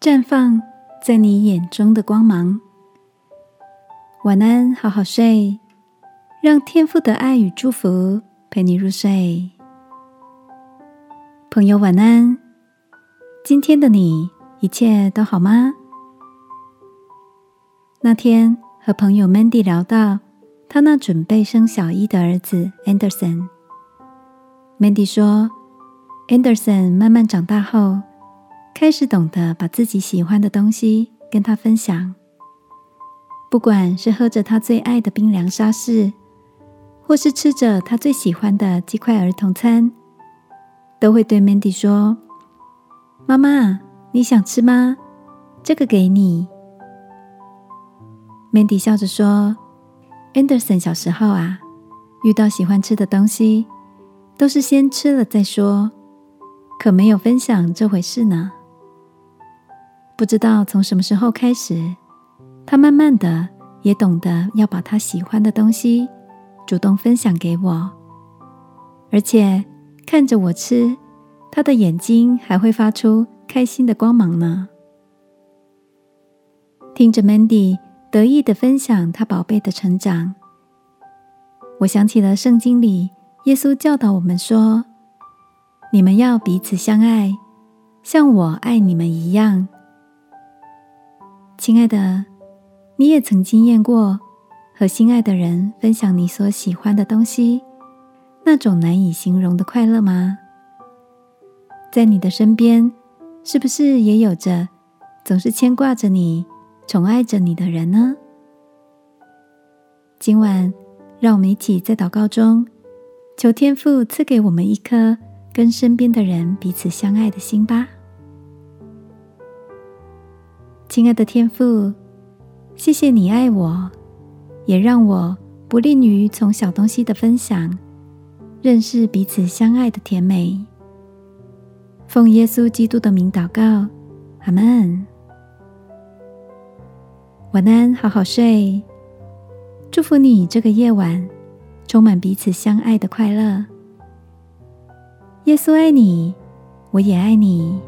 绽放在你眼中的光芒。晚安，好好睡，让天父的爱与祝福陪你入睡。朋友，晚安。今天的你一切都好吗？那天和朋友 Mandy 聊到他那准备生小一的儿子 Anderson，Mandy 说，Anderson 慢慢长大后。开始懂得把自己喜欢的东西跟他分享，不管是喝着他最爱的冰凉沙士，或是吃着他最喜欢的鸡块儿童餐，都会对 Mandy 说：“妈妈，你想吃吗？这个给你。”Mandy 笑着说：“Anderson 小时候啊，遇到喜欢吃的东西，都是先吃了再说，可没有分享这回事呢。”不知道从什么时候开始，他慢慢的也懂得要把他喜欢的东西主动分享给我，而且看着我吃，他的眼睛还会发出开心的光芒呢。听着 Mandy 得意的分享他宝贝的成长，我想起了圣经里耶稣教导我们说：“你们要彼此相爱，像我爱你们一样。”亲爱的，你也曾经验过和心爱的人分享你所喜欢的东西，那种难以形容的快乐吗？在你的身边，是不是也有着总是牵挂着你、宠爱着你的人呢？今晚，让我们一起在祷告中，求天父赐给我们一颗跟身边的人彼此相爱的心吧。亲爱的天父，谢谢你爱我，也让我不吝于从小东西的分享，认识彼此相爱的甜美。奉耶稣基督的名祷告，阿门。晚安，好好睡。祝福你这个夜晚充满彼此相爱的快乐。耶稣爱你，我也爱你。